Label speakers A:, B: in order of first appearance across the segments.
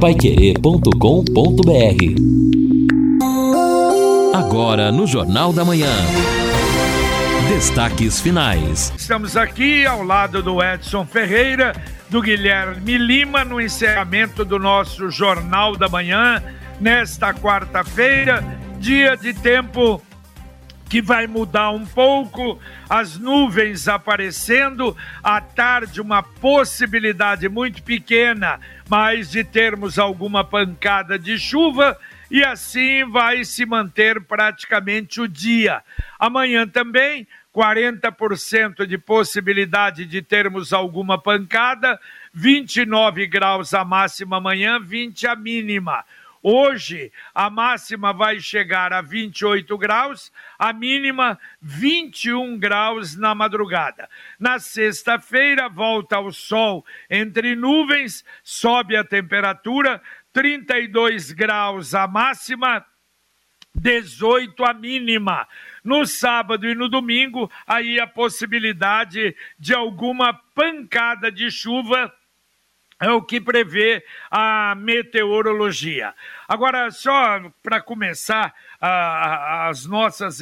A: paiquerê.com.br Agora no Jornal da Manhã. Destaques finais.
B: Estamos aqui ao lado do Edson Ferreira, do Guilherme Lima, no encerramento do nosso Jornal da Manhã, nesta quarta-feira, dia de tempo que vai mudar um pouco, as nuvens aparecendo, à tarde uma possibilidade muito pequena, mas de termos alguma pancada de chuva e assim vai se manter praticamente o dia. Amanhã também 40% de possibilidade de termos alguma pancada, 29 graus a máxima amanhã, 20 a mínima. Hoje a máxima vai chegar a 28 graus, a mínima 21 graus na madrugada. Na sexta-feira volta o sol entre nuvens, sobe a temperatura, 32 graus a máxima, 18 a mínima. No sábado e no domingo, aí a possibilidade de alguma pancada de chuva é o que prevê a meteorologia. Agora, só para começar as, nossas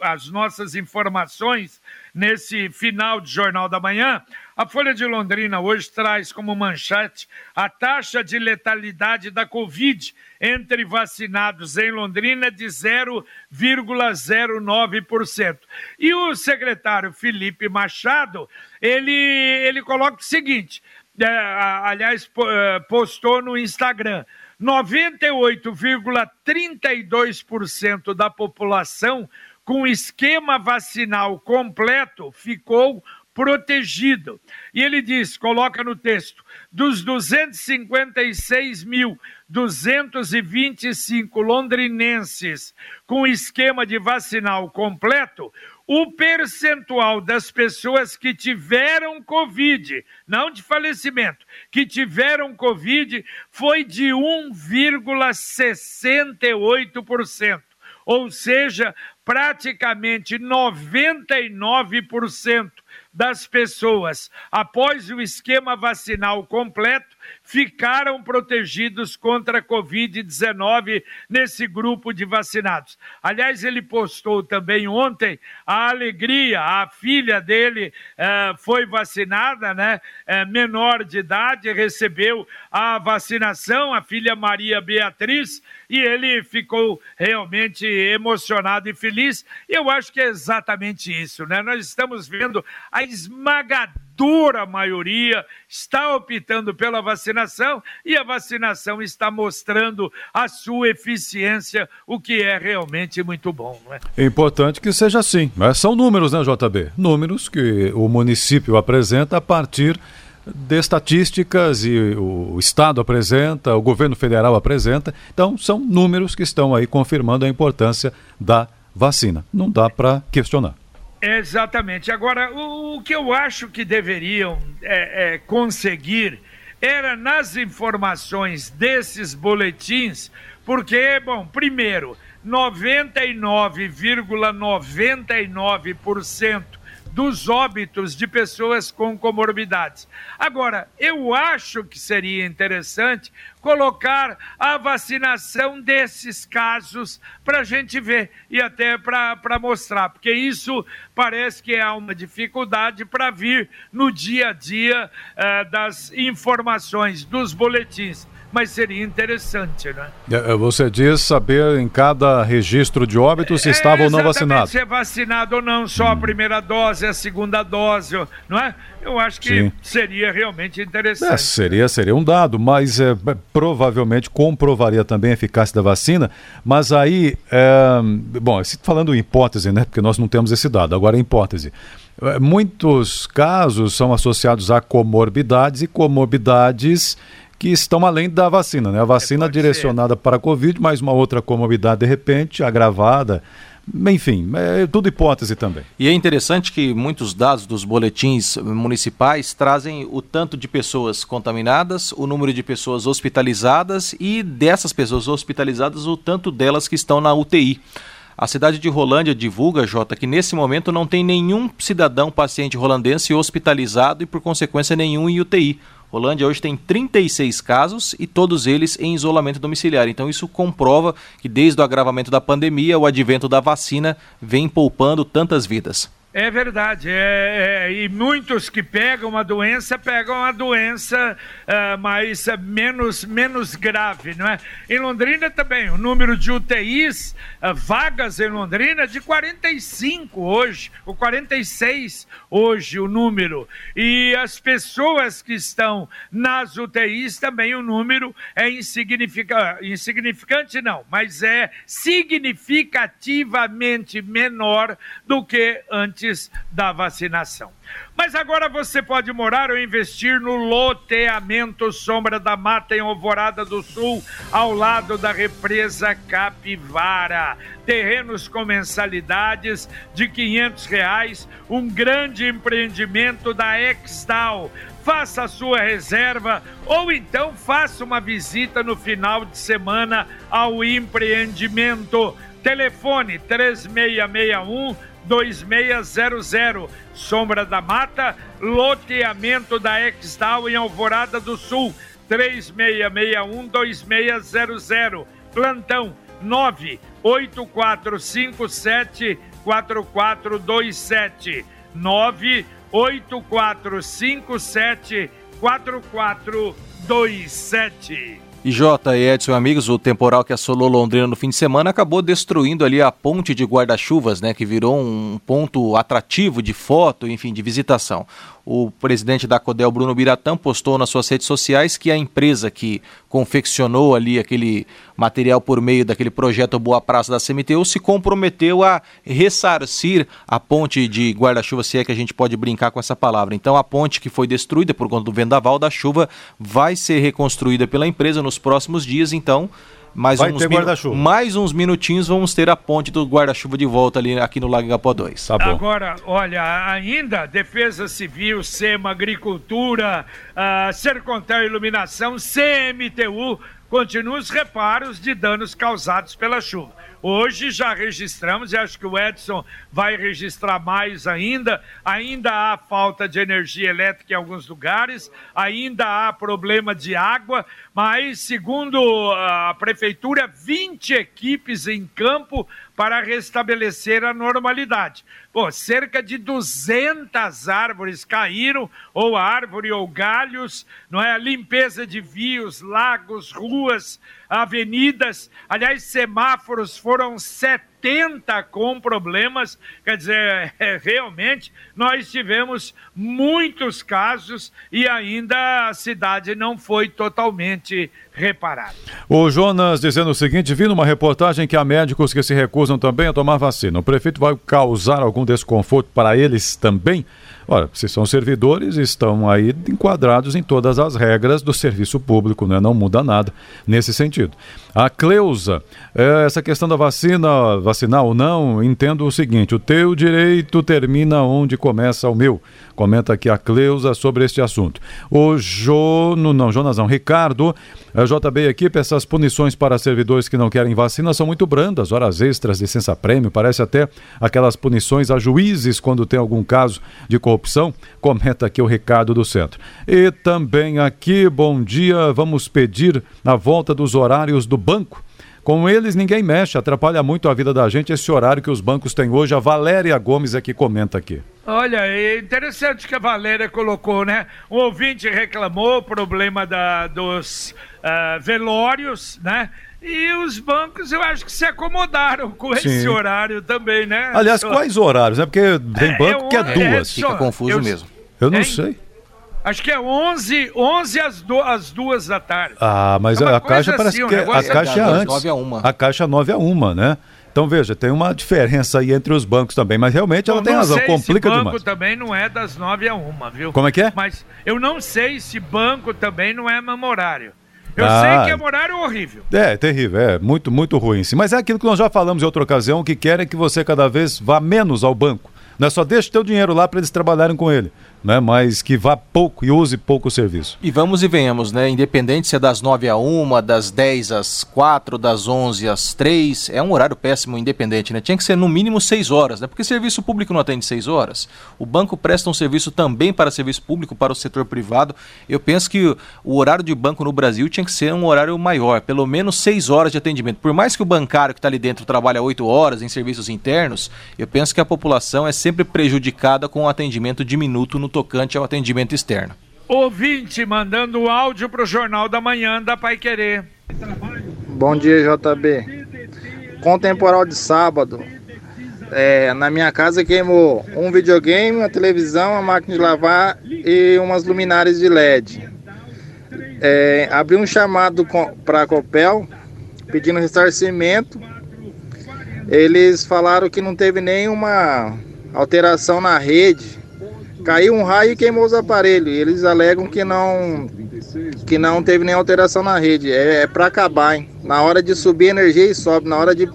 B: as nossas informações nesse final de Jornal da Manhã, a Folha de Londrina hoje traz como manchete a taxa de letalidade da Covid entre vacinados em Londrina de 0,09%. E o secretário Felipe Machado, ele, ele coloca o seguinte: aliás, é, postou no Instagram. 98,32% da população com esquema vacinal completo ficou protegido. E ele diz, coloca no texto, dos 256.225 londrinenses com esquema de vacinal completo, o percentual das pessoas que tiveram Covid, não de falecimento, que tiveram Covid, foi de 1,68%. Ou seja, praticamente 99% das pessoas, após o esquema vacinal completo, ficaram protegidos contra a Covid-19 nesse grupo de vacinados. Aliás, ele postou também ontem a alegria, a filha dele eh, foi vacinada, né? Eh, menor de idade, recebeu a vacinação, a filha Maria Beatriz, e ele ficou realmente emocionado e feliz. Eu acho que é exatamente isso, né? Nós estamos vendo a esmagadora maioria está optando pela vacinação e a vacinação está mostrando a sua eficiência, o que é realmente muito bom. Não é?
C: é importante que seja assim. Mas são números, né, JB? Números que o município apresenta a partir de estatísticas e o Estado apresenta, o governo federal apresenta. Então, são números que estão aí confirmando a importância da vacina. Não dá para questionar.
B: Exatamente. Agora, o, o, que eu acho que deveriam é, é, conseguir era nas informações desses boletins, porque, bom, primeiro, 99,99% dos óbitos de pessoas com comorbidades. Agora, eu acho que seria interessante colocar a vacinação desses casos para a gente ver e até para mostrar, porque isso parece que é uma dificuldade para vir no dia a dia uh, das informações, dos boletins mas seria interessante, né?
C: É, é, você diz saber em cada registro de óbito se é, estava ou não vacinado.
B: Se é vacinado ou não, só hum. a primeira dose, a segunda dose, não é? Eu acho que Sim. seria realmente interessante. É,
C: seria, seria um dado, mas é, provavelmente comprovaria também a eficácia da vacina. Mas aí, é, bom, falando em hipótese, né? Porque nós não temos esse dado. Agora, em hipótese. Muitos casos são associados a comorbidades e comorbidades que estão além da vacina, né? A vacina é, direcionada ser. para a Covid, mais uma outra comorbidade de repente, agravada. Enfim, é tudo hipótese também.
D: E é interessante que muitos dados dos boletins municipais trazem o tanto de pessoas contaminadas, o número de pessoas hospitalizadas e dessas pessoas hospitalizadas, o tanto delas que estão na UTI. A cidade de Rolândia divulga, Jota, que nesse momento não tem nenhum cidadão paciente rolandense hospitalizado e, por consequência, nenhum em UTI. Rolândia hoje tem 36 casos e todos eles em isolamento domiciliar. Então isso comprova que desde o agravamento da pandemia, o advento da vacina vem poupando tantas vidas.
B: É verdade, é, é, e muitos que pegam a doença, pegam a doença uh, mais, uh, menos, menos grave, não é? Em Londrina também, o número de UTIs, uh, vagas em Londrina, de 45 hoje, o 46 hoje o número. E as pessoas que estão nas UTIs também o número é insignificante, insignificante não, mas é significativamente menor do que antes antes da vacinação. Mas agora você pode morar ou investir no loteamento Sombra da Mata em Alvorada do Sul, ao lado da represa Capivara. Terrenos com mensalidades de quinhentos reais, um grande empreendimento da Extal. Faça a sua reserva ou então faça uma visita no final de semana ao empreendimento. Telefone 3661 2600. Sombra da Mata, loteamento da Exdal em Alvorada do Sul, 3661-2600. Plantão 98457 4427. 98457 4427.
D: E Jota e Edson, amigos, o temporal que assolou Londrina no fim de semana acabou destruindo ali a ponte de guarda-chuvas, né, que virou um ponto atrativo de foto, enfim, de visitação. O presidente da Codel, Bruno Biratã, postou nas suas redes sociais que a empresa que confeccionou ali aquele material por meio daquele projeto Boa Praça da CMTU se comprometeu a ressarcir a ponte de guarda-chuva, se é que a gente pode brincar com essa palavra. Então a ponte que foi destruída por conta do vendaval da chuva vai ser reconstruída pela empresa nos próximos dias, então mais
C: Vai
D: uns,
C: ter guarda-chuva.
D: mais uns minutinhos vamos ter a ponte do guarda-chuva de volta ali aqui no Lago Igapó 2.
C: Tá bom.
B: Agora, olha, ainda Defesa Civil, SEMA, Agricultura, uh, Sercontel Iluminação, CMTU, continuam os reparos de danos causados pela chuva. Hoje já registramos, e acho que o Edson vai registrar mais ainda. Ainda há falta de energia elétrica em alguns lugares, ainda há problema de água, mas, segundo a prefeitura, 20 equipes em campo para restabelecer a normalidade. Pô, cerca de 200 árvores caíram, ou árvore ou galhos, não é? Limpeza de vios, lagos, ruas, avenidas, aliás, semáforos foram 70 com problemas, quer dizer, é, realmente nós tivemos muitos casos e ainda a cidade não foi totalmente reparada.
C: O Jonas dizendo o seguinte: vi numa reportagem que há médicos que se recusam também a tomar vacina. O prefeito vai causar algum desconforto para eles também? Ora, se são servidores, estão aí enquadrados em todas as regras do serviço público, né? não muda nada nesse sentido. A Cleusa, é, essa questão da vacina, vacinar ou não, entendo o seguinte: o teu direito termina onde começa o meu. Comenta aqui a Cleusa sobre este assunto. O Jono, não, Jonas não, Ricardo, a JB Equipe, essas punições para servidores que não querem vacina são muito brandas, horas extras, licença prêmio, parece até aquelas punições a juízes quando tem algum caso de corrupção. Comenta aqui o recado do centro. E também aqui, bom dia, vamos pedir a volta dos horários do banco. Com eles ninguém mexe, atrapalha muito a vida da gente esse horário que os bancos têm hoje. A Valéria Gomes é que comenta aqui.
B: Olha, é interessante que a Valéria colocou, né? Um ouvinte reclamou o problema da, dos uh, velórios, né? E os bancos, eu acho que se acomodaram com Sim. esse horário também, né?
C: Aliás, quais horários? É porque tem banco é, que é duas.
D: Fica confuso
C: eu,
D: mesmo.
C: Eu não sei.
B: Acho que é 11, 11 às, do, às duas da tarde.
C: Ah, mas é a caixa parece assim, que a caixa é antes. 9 a 1. A caixa 9 a 1, né? Então veja, tem uma diferença aí entre os bancos também, mas realmente ela tem razão, complica demais. banco
B: também não é das 9 a 1, viu?
C: Como é que é?
B: Mas eu não sei se banco também não é memorário. Eu ah, sei que é horário horrível.
C: É, terrível, é muito, muito ruim. Sim. Mas é aquilo que nós já falamos em outra ocasião, que querem que você cada vez vá menos ao banco. Não é só deixa o teu dinheiro lá para eles trabalharem com ele. Né, mas que vá pouco e use pouco serviço.
D: E vamos e venhamos, né? Independente se é das 9 a 1, das 10 às 4, das 11 às 3, é um horário péssimo independente, né? Tinha que ser no mínimo 6 horas, né? Porque serviço público não atende 6 horas. O banco presta um serviço também para serviço público, para o setor privado. Eu penso que o horário de banco no Brasil tinha que ser um horário maior, pelo menos 6 horas de atendimento. Por mais que o bancário que está ali dentro trabalhe 8 horas em serviços internos, eu penso que a população é sempre prejudicada com o atendimento diminuto no tocante ao atendimento externo.
B: Ouvinte mandando áudio para o Jornal da Manhã da Pai Querer.
E: Bom dia, JB. Com temporal de sábado, é, na minha casa queimou um videogame, uma televisão, uma máquina de lavar e umas luminárias de LED. É, abri um chamado para a Copel pedindo ressarcimento. Eles falaram que não teve nenhuma alteração na rede Caiu um raio e queimou os aparelhos. Eles alegam que não que não teve nenhuma alteração na rede. É, é para acabar, hein? Na hora de subir a energia e sobe, na hora de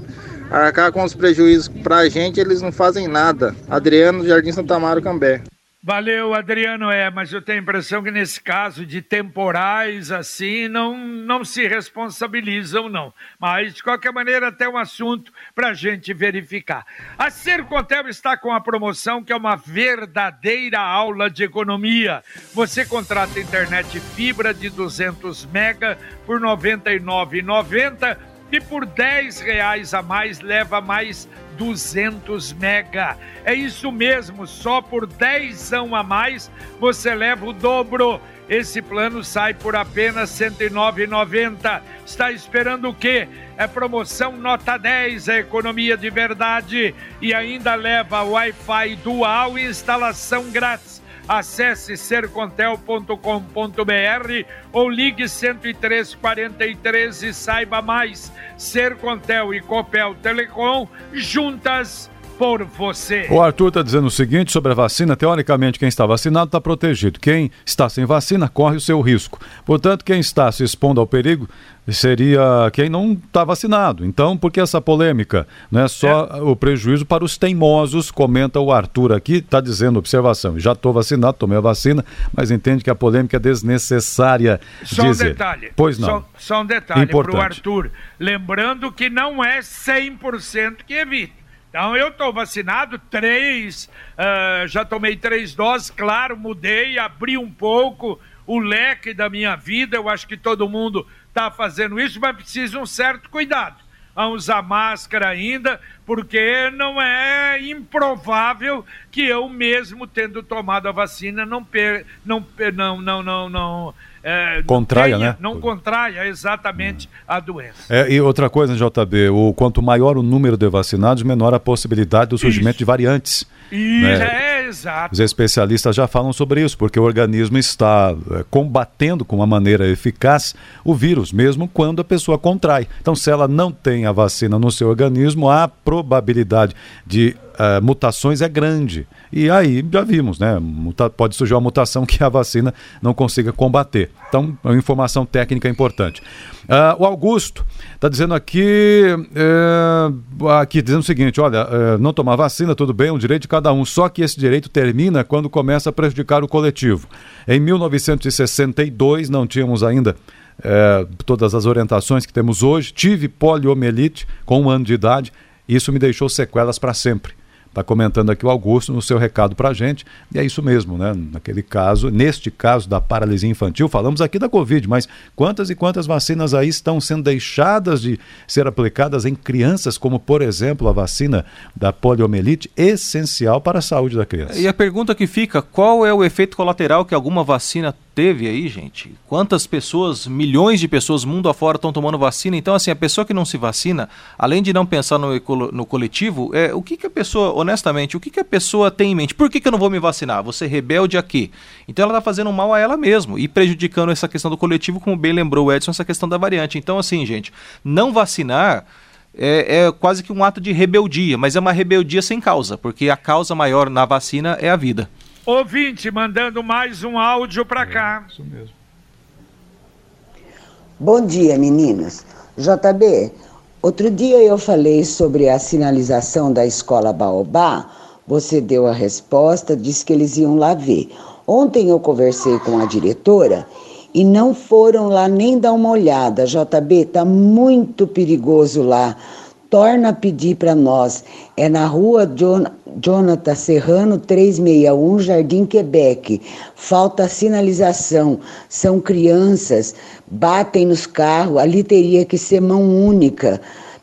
E: arcar com os prejuízos para a gente, eles não fazem nada. Adriano, Jardim Santa Amaro, Cambé.
B: Valeu, Adriano. É, mas eu tenho a impressão que nesse caso de temporais assim, não, não se responsabilizam, não. Mas, de qualquer maneira, até um assunto para a gente verificar. A Sercontel está com a promoção que é uma verdadeira aula de economia. Você contrata internet fibra de 200 mega por R$ 99,90 e por 10 reais a mais leva mais 200 mega. É isso mesmo, só por 10 a mais você leva o dobro. Esse plano sai por apenas R$ 109,90. Está esperando o quê? É promoção nota 10, é economia de verdade e ainda leva Wi-Fi dual e instalação grátis. Acesse sercontel.com.br ou ligue 10343 e saiba mais. Sercontel e Copel Telecom juntas por você.
C: O Arthur está dizendo o seguinte sobre a vacina: teoricamente, quem está vacinado está protegido. Quem está sem vacina corre o seu risco. Portanto, quem está se expondo ao perigo seria quem não está vacinado. Então, por que essa polêmica? Não é só é. o prejuízo para os teimosos, comenta o Arthur aqui, está dizendo observação. Já estou vacinado, tomei a vacina, mas entende que a polêmica é desnecessária.
B: Só
C: dizer.
B: um detalhe.
C: Pois não.
B: Só, só um detalhe para o Arthur. Lembrando que não é 100% que evita. Então eu estou vacinado, três, uh, já tomei três doses, claro, mudei, abri um pouco o leque da minha vida, eu acho que todo mundo está fazendo isso, mas precisa um certo cuidado. A usar máscara ainda, porque não é improvável que eu mesmo tendo tomado a vacina não per, não não não não, não
C: é, contraia,
B: tenha,
C: né?
B: Não contraia exatamente hum. a doença.
C: É, e outra coisa, JB, o, quanto maior o número de vacinados, menor a possibilidade do surgimento isso. de variantes.
B: Isso, né? é, exato.
C: Os especialistas já falam sobre isso, porque o organismo está é, combatendo com uma maneira eficaz o vírus, mesmo quando a pessoa contrai. Então, se ela não tem a vacina no seu organismo, a probabilidade de uh, mutações é grande. E aí já vimos, né? Muta pode surgir uma mutação que a vacina não consiga combater. Então, é uma informação técnica importante. Uh, o Augusto está dizendo aqui, uh, aqui dizendo o seguinte: olha, não tomar vacina, tudo bem, é um direito de cada um. Só que esse direito termina quando começa a prejudicar o coletivo. Em 1962, não tínhamos ainda é, todas as orientações que temos hoje. Tive poliomielite com um ano de idade. Isso me deixou sequelas para sempre. Está comentando aqui o Augusto no seu recado para a gente. E é isso mesmo, né? Naquele caso, neste caso da paralisia infantil, falamos aqui da Covid, mas quantas e quantas vacinas aí estão sendo deixadas de ser aplicadas em crianças, como por exemplo a vacina da poliomielite, essencial para a saúde da criança?
D: E a pergunta que fica: qual é o efeito colateral que alguma vacina teve aí, gente? Quantas pessoas, milhões de pessoas mundo afora estão tomando vacina? Então, assim, a pessoa que não se vacina, além de não pensar no, no coletivo, é, o que, que a pessoa, honestamente, o que, que a pessoa tem em mente? Por que, que eu não vou me vacinar? Você rebelde a quê? Então ela está fazendo mal a ela mesmo e prejudicando essa questão do coletivo, como bem lembrou o Edson, essa questão da variante. Então, assim, gente, não vacinar. É, é, quase que um ato de rebeldia, mas é uma rebeldia sem causa, porque a causa maior na vacina é a vida.
B: Ouvinte mandando mais um áudio para cá. É, isso mesmo.
F: Bom dia, meninas. JB, outro dia eu falei sobre a sinalização da escola Baobá. Você deu a resposta, disse que eles iam lá ver. Ontem eu conversei com a diretora e não foram lá nem dar uma olhada. JB, tá muito perigoso lá. Torna a pedir para nós. É na rua John, Jonathan Serrano 361, Jardim Quebec. Falta sinalização. São crianças, batem nos carros. Ali teria que ser mão única.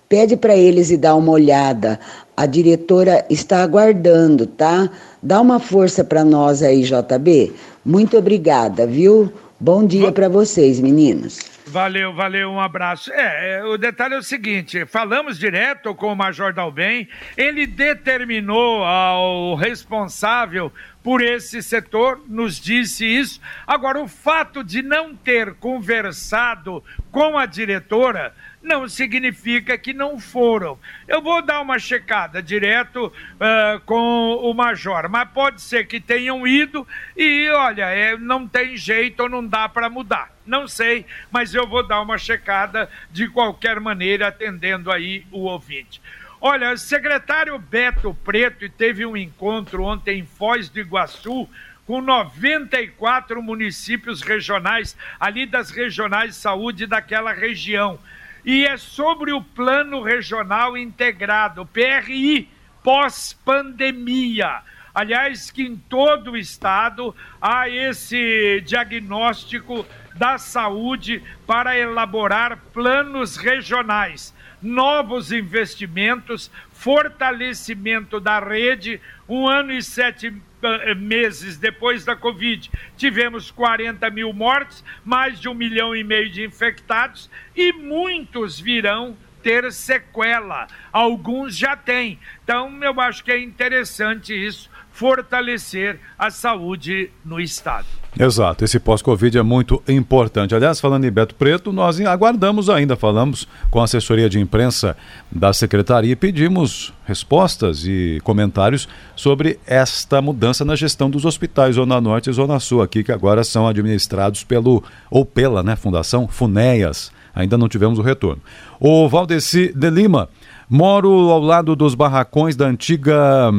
F: Pede para eles e dá uma olhada. A diretora está aguardando, tá? Dá uma força para nós aí, JB. Muito obrigada, viu? Bom dia para vocês, meninos.
B: Valeu, valeu, um abraço. É, é, o detalhe é o seguinte: falamos direto com o Major Dalben, ele determinou ao responsável por esse setor, nos disse isso. Agora, o fato de não ter conversado com a diretora não significa que não foram. Eu vou dar uma checada direto uh, com o major, mas pode ser que tenham ido e, olha, é, não tem jeito ou não dá para mudar. Não sei, mas eu vou dar uma checada de qualquer maneira, atendendo aí o ouvinte. Olha, o secretário Beto Preto teve um encontro ontem em Foz do Iguaçu com 94 municípios regionais, ali das regionais de saúde daquela região e é sobre o Plano Regional Integrado, PRI, pós-pandemia. Aliás, que em todo o estado há esse diagnóstico da saúde para elaborar planos regionais, novos investimentos, fortalecimento da rede, um ano e sete eh, meses depois da Covid, tivemos 40 mil mortes, mais de um milhão e meio de infectados e muitos virão ter sequela. Alguns já têm. Então, eu acho que é interessante isso fortalecer a saúde no estado.
C: Exato, esse pós-Covid é muito importante. Aliás, falando em Beto Preto, nós aguardamos ainda, falamos com a assessoria de imprensa da secretaria e pedimos respostas e comentários sobre esta mudança na gestão dos hospitais Zona Norte e Zona Sul aqui, que agora são administrados pelo, ou pela, né, Fundação Funéias. Ainda não tivemos o retorno. O Valdeci de Lima, moro ao lado dos barracões da antiga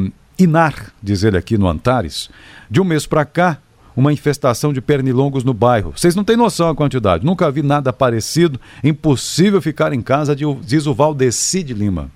C: Inar, diz ele aqui no Antares. De um mês para cá, uma infestação de pernilongos no bairro. Vocês não têm noção a quantidade. Nunca vi nada parecido. Impossível ficar em casa, diz o Valdeci de Lima.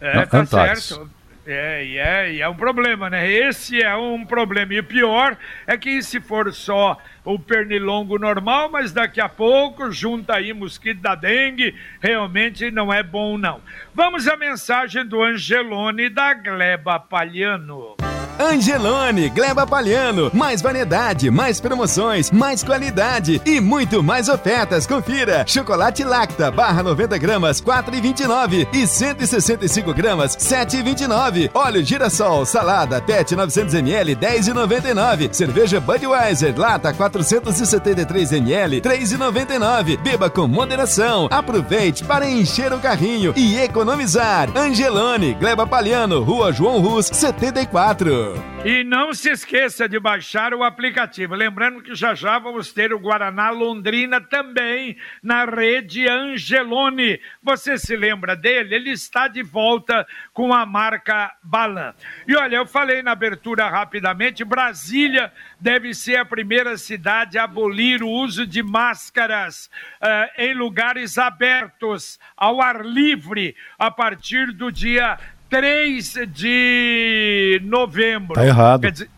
B: É, não, tá Antares. certo. É, e é, e é um problema, né? Esse é um problema. E o pior é que se for só o pernilongo normal, mas daqui a pouco junta aí mosquito da dengue, realmente não é bom não. Vamos à mensagem do Angelone da Gleba Palhano.
G: Angelone, Gleba Palhano, mais variedade, mais promoções, mais qualidade e muito mais ofertas. Confira: chocolate Lacta, barra 90 gramas, 4,29 e 165 gramas, 7,29. Óleo girassol, salada, PET 900 ml, 10,99. Cerveja Budweiser, lata 473 ml, 3,99. Beba com moderação. Aproveite para encher o carrinho e economizar. Angelone, Gleba Palhano, Rua João Rus, 74.
B: E não se esqueça de baixar o aplicativo. Lembrando que já já vamos ter o Guaraná Londrina também na rede Angelone. Você se lembra dele? Ele está de volta com a marca Balan. E olha, eu falei na abertura rapidamente: Brasília deve ser a primeira cidade a abolir o uso de máscaras uh, em lugares abertos, ao ar livre, a partir do dia 3 de novembro.
C: Tá errado. Dizer,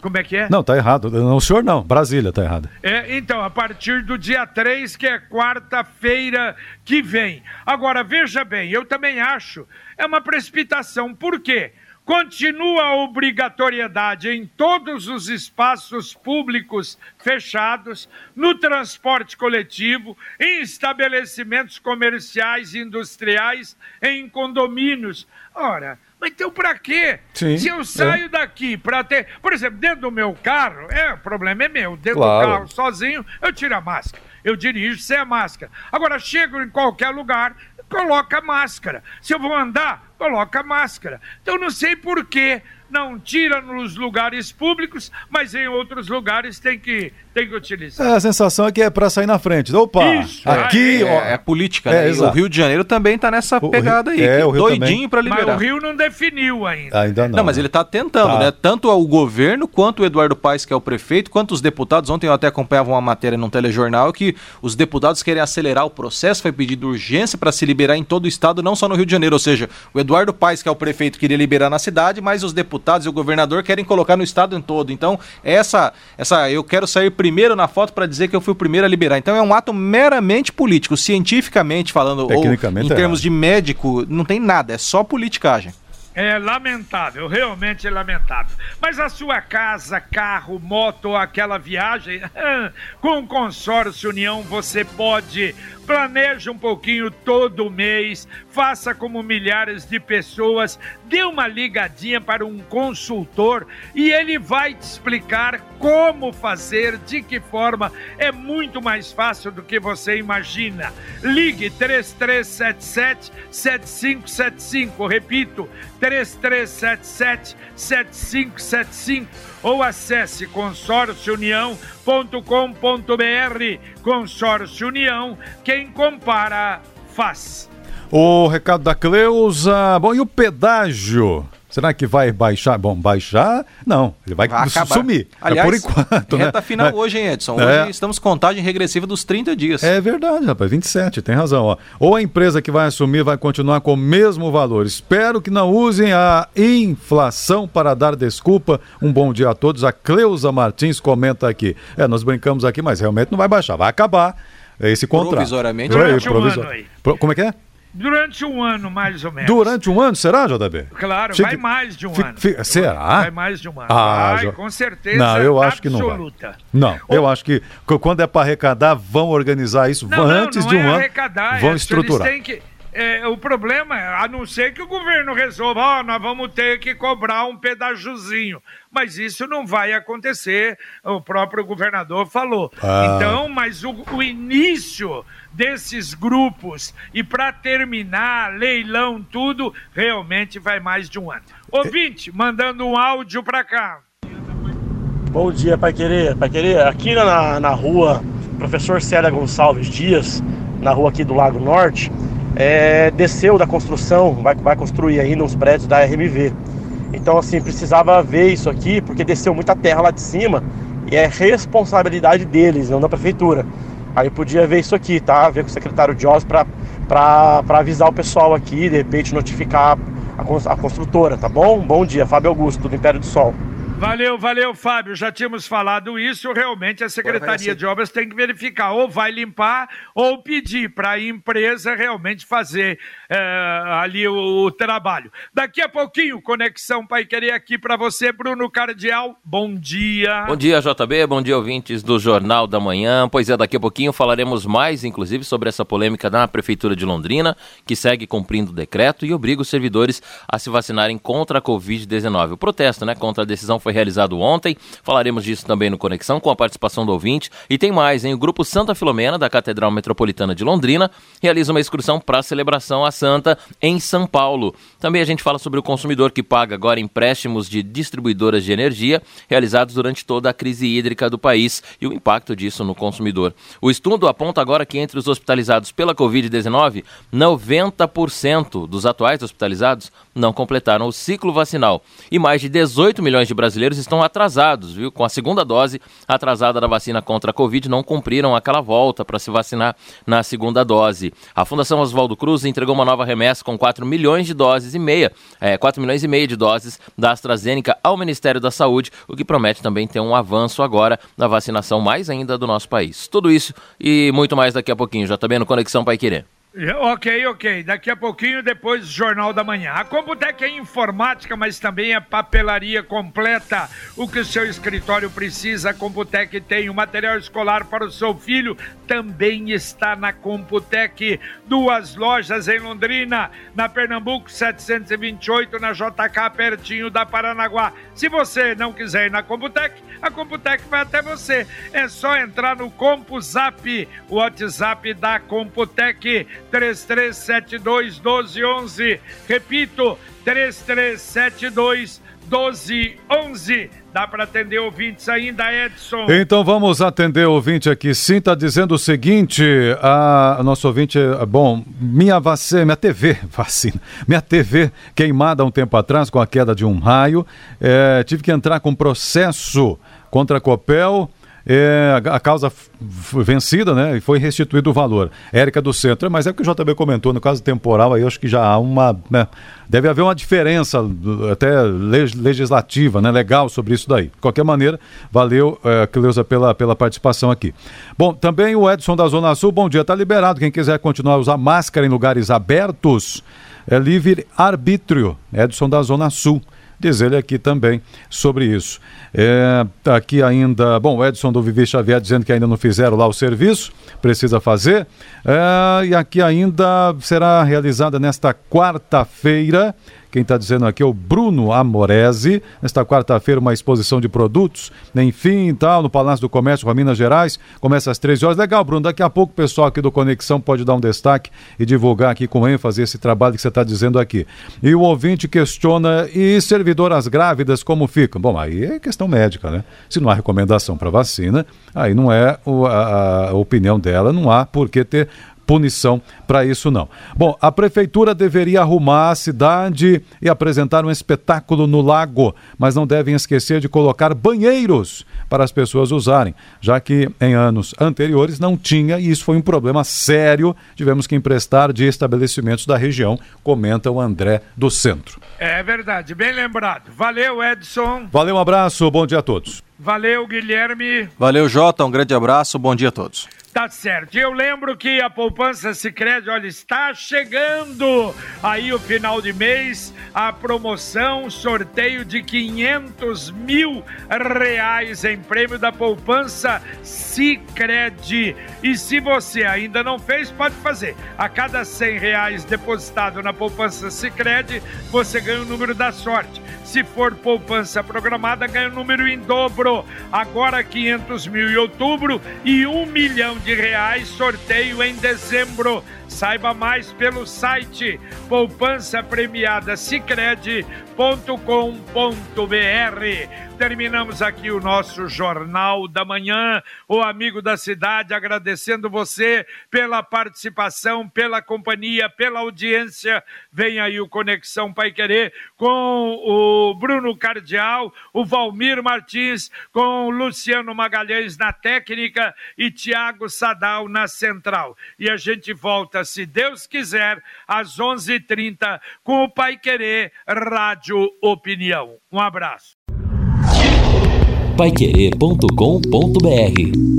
B: como é que é?
C: Não, tá errado. Não, o senhor não. Brasília tá errado.
B: É, então, a partir do dia 3, que é quarta-feira que vem. Agora, veja bem, eu também acho, é uma precipitação. Por quê? Continua a obrigatoriedade em todos os espaços públicos fechados, no transporte coletivo, em estabelecimentos comerciais e industriais, em condomínios. Ora, mas então para quê? Sim, Se eu é. saio é. daqui para ter. Por exemplo, dentro do meu carro, é, o problema é meu. Dentro claro. do carro, sozinho, eu tiro a máscara. Eu dirijo sem a máscara. Agora, chego em qualquer lugar, coloca máscara. Se eu vou andar, coloca máscara. Então não sei por que não tira nos lugares públicos, mas em outros lugares tem que tem que utilizar.
C: É, a sensação é que é para sair na frente. Opa,
B: Isso,
C: aqui,
B: é,
C: ó.
D: É, é política,
C: É,
D: né? E o. Rio de Janeiro também tá nessa
C: O
D: pegada aí.
C: É, o Rio
D: doidinho para
B: Mas
D: liberar.
B: o Rio não definiu ainda.
C: Ainda não.
D: Não, mas ele está tentando,
C: Tá.
D: né? Tanto o governo quanto o Eduardo Paes, que é o prefeito, quanto os deputados. Ontem eu até acompanhava uma matéria num telejornal que os deputados querem acelerar o processo, foi pedido urgência para se liberar em todo o estado, não só no Rio de Janeiro. Ou seja, o Eduardo Paes, que é o prefeito, queria liberar na cidade, mas os deputados e o governador querem colocar no estado em todo. Então, essa, essa eu quero sair primeiro na foto para dizer que eu fui o primeiro a liberar. Então é um ato meramente político, cientificamente falando, ou em
C: é
D: termos
C: errado.
D: de médico, não tem nada, é só politicagem.
B: É lamentável, realmente lamentável. Mas a sua casa, carro, moto aquela viagem, com o consórcio União você pode. Planeje um pouquinho todo mês, faça como milhares de pessoas, dê uma ligadinha para um consultor e ele vai te explicar como fazer, de que forma. É muito mais fácil do que você imagina. Ligue 3377 7575, repito, 3377 7575 ou acesse consórciounião.com.br. Consórcio União, quem compara faz.
C: O recado da Cleusa. Bom, e o pedágio? Será que vai baixar? Bom, baixar? Não, ele vai,
D: Vai
C: sumir.
D: Aliás,
C: é por enquanto, né?
D: reta final
C: Mas-
D: hoje, hein, Edson?
C: É.
D: Hoje estamos contagem regressiva dos 30 dias.
C: É verdade, rapaz, 27, tem razão. Ó. Ou a empresa que vai assumir vai continuar com o mesmo valor. Espero que não usem a inflação para dar desculpa. Um bom dia a todos. A Cleusa Martins comenta aqui. É, nós brincamos aqui, mas realmente não vai baixar, vai acabar esse contrato.
D: Provisoriamente.
B: Durante um
C: provisor-
B: ano aí.
C: Pro- Como é que é?
B: Durante um ano, mais ou menos.
C: Durante um ano, será, JB?
B: Claro,
C: Fique-
B: vai mais de um
C: fique-
B: ano.
C: fique- será?
B: Vai mais de um ano.
C: Ah,
B: vai,
C: Jo-
B: com certeza.
C: Não, eu acho que não vai.
B: absoluta.
C: Não, eu
B: Ou-
C: acho que quando é para arrecadar, vão organizar isso
B: Não, não,
C: antes
B: não
C: de um
B: é
C: ano.
B: arrecadar,
C: vão
B: é,
C: estruturar.
B: Eles têm que, é, o problema é, a não ser que o governo resolva, ó, nós vamos ter que cobrar um pedajozinho. Mas isso não vai acontecer, o próprio governador falou.
C: Ah.
B: Então, mas o, o início desses grupos e para terminar, leilão, tudo, realmente vai mais de um ano. Ouvinte, mandando um áudio para cá.
H: Bom dia, Pai Querer. Pai Querer, aqui na, na rua Professor Célia Gonçalves Dias, na rua aqui do Lago Norte, é, desceu da construção, vai, vai construir ainda uns prédios da RMV. Então, assim, precisava ver isso aqui, porque desceu muita terra lá de cima e é responsabilidade deles, não da prefeitura. Aí podia ver isso aqui, tá? Ver com o secretário de obras para avisar o pessoal aqui, de repente notificar a, a construtora, tá bom? Bom dia, Fábio Augusto, do Império do Sol.
B: Valeu, valeu, Fábio. Já tínhamos falado isso. Realmente a Secretaria de Obras tem que verificar, ou vai limpar, ou pedir para a empresa realmente fazer eh, ali o, o trabalho. Daqui a pouquinho, Conexão Pai Querer aqui para você, Bruno Cardial. Bom dia.
I: Bom dia, JB. Bom dia, ouvintes do Jornal da Manhã. Pois é, daqui a pouquinho falaremos mais, inclusive, sobre essa polêmica na Prefeitura de Londrina, que segue cumprindo o decreto e obriga os servidores a se vacinarem contra a Covid-19. O protesto né, contra a decisão foi realizado ontem. Falaremos disso também no Conexão, com a participação do ouvinte. E tem mais, hein? O Grupo Santa Filomena, da Catedral Metropolitana de Londrina, realiza uma excursão para a celebração à Santa em São Paulo. Também a gente fala sobre o consumidor que paga agora empréstimos de distribuidoras de energia realizados durante toda a crise hídrica do país e o impacto disso no consumidor. O estudo aponta agora que entre os hospitalizados pela Covid-19, 90% dos atuais hospitalizados não completaram o ciclo vacinal. E mais de 18 milhões de brasileiros estão atrasados, viu? Com a segunda dose atrasada da vacina contra a Covid, não cumpriram aquela volta para se vacinar na segunda dose. A Fundação Oswaldo Cruz entregou uma nova remessa com 4 milhões de doses e meia, é, 4 milhões e meia de doses da AstraZeneca ao Ministério da Saúde, o que promete também ter um avanço agora na vacinação mais ainda do nosso país. Tudo isso e muito mais daqui a pouquinho, já também no Conexão Pai Querer.
B: Ok, ok. Daqui a pouquinho, depois do Jornal da Manhã. A Computec é informática, mas também é papelaria completa. O que o seu escritório precisa, a Computec tem. O material escolar para o seu filho também está na Computec. Duas lojas em Londrina, na Pernambuco 728, na JK, pertinho da Paranaguá. Se você não quiser ir na Computec, a Computec vai até você. É só entrar no CompuZap, o WhatsApp da Computec. 3372 1211. Repito, 3372 1211. Dá para atender ouvintes ainda, Edson?
C: Então vamos atender ouvinte aqui. Sim, está dizendo o seguinte: a, nosso ouvinte, bom, minha vacina, minha TV, vacina, minha TV queimada um tempo atrás com a queda de um raio. É, tive que entrar com processo contra a Copel. É, a causa foi vencida, né? E foi restituído o valor. Érica do Centro, mas é o que o JB comentou, no caso temporal, aí eu acho que já há uma. Né? Deve haver uma diferença, até legislativa, né? Legal sobre isso daí. De qualquer maneira, valeu, é, Cleusa, pela, pela participação aqui. Bom, também o Edson da Zona Sul, bom dia, está liberado. Quem quiser continuar a usar máscara em lugares abertos, é livre arbítrio. Edson da Zona Sul. Diz ele aqui também sobre isso. É, aqui ainda, bom, Edson do Vivi Xavier dizendo que ainda não fizeram lá o serviço, precisa fazer. É, e aqui ainda será realizada nesta quarta-feira quem está dizendo aqui é o Bruno Amorese. Nesta quarta-feira, uma exposição de produtos, enfim, tal, no Palácio do Comércio, para Minas Gerais. Começa às 13 horas. Legal, Bruno. Daqui a pouco o pessoal aqui do Conexão pode dar um destaque e divulgar aqui com ênfase esse trabalho que você está dizendo aqui. E o ouvinte questiona: e servidoras grávidas como ficam? Bom, aí é questão médica, né? Se não há recomendação para vacina, aí não é a, a opinião dela, não há por que ter punição para isso não. Bom, a prefeitura deveria arrumar a cidade e apresentar um espetáculo no lago, mas não devem esquecer de colocar banheiros para as pessoas usarem, já que em anos anteriores não tinha e isso foi um problema sério. Tivemos que emprestar de estabelecimentos da região, comenta o André do Centro.
B: É verdade, bem lembrado. Valeu, Edson.
C: Valeu, um abraço, bom dia a todos.
B: Valeu, Guilherme.
D: Valeu, Jota, um grande abraço, bom dia a todos.
B: Tá certo. Eu lembro que a poupança Sicredi, olha, está chegando aí o final de mês, a promoção, sorteio de 500 mil reais em prêmio da poupança Sicredi. E se você ainda não fez, pode fazer. A cada 100 reais depositado na poupança Sicredi, você ganha o número da sorte. Se for poupança programada, ganha o número em dobro. Agora 500 mil em outubro e um milhão de reais sorteio em dezembro. Saiba mais pelo site poupança premiada Terminamos aqui o nosso Jornal da Manhã, o amigo da cidade, agradecendo você pela participação, pela companhia, pela audiência. Vem aí o Conexão Pai Querer com o Bruno Cardial, o Valmir Martins, com o Luciano Magalhães na técnica e Tiago Sadal na central. E a gente volta, se Deus quiser, às 11h30 com o Pai Querer Rádio Opinião. Um abraço
A: paiquerê.com.br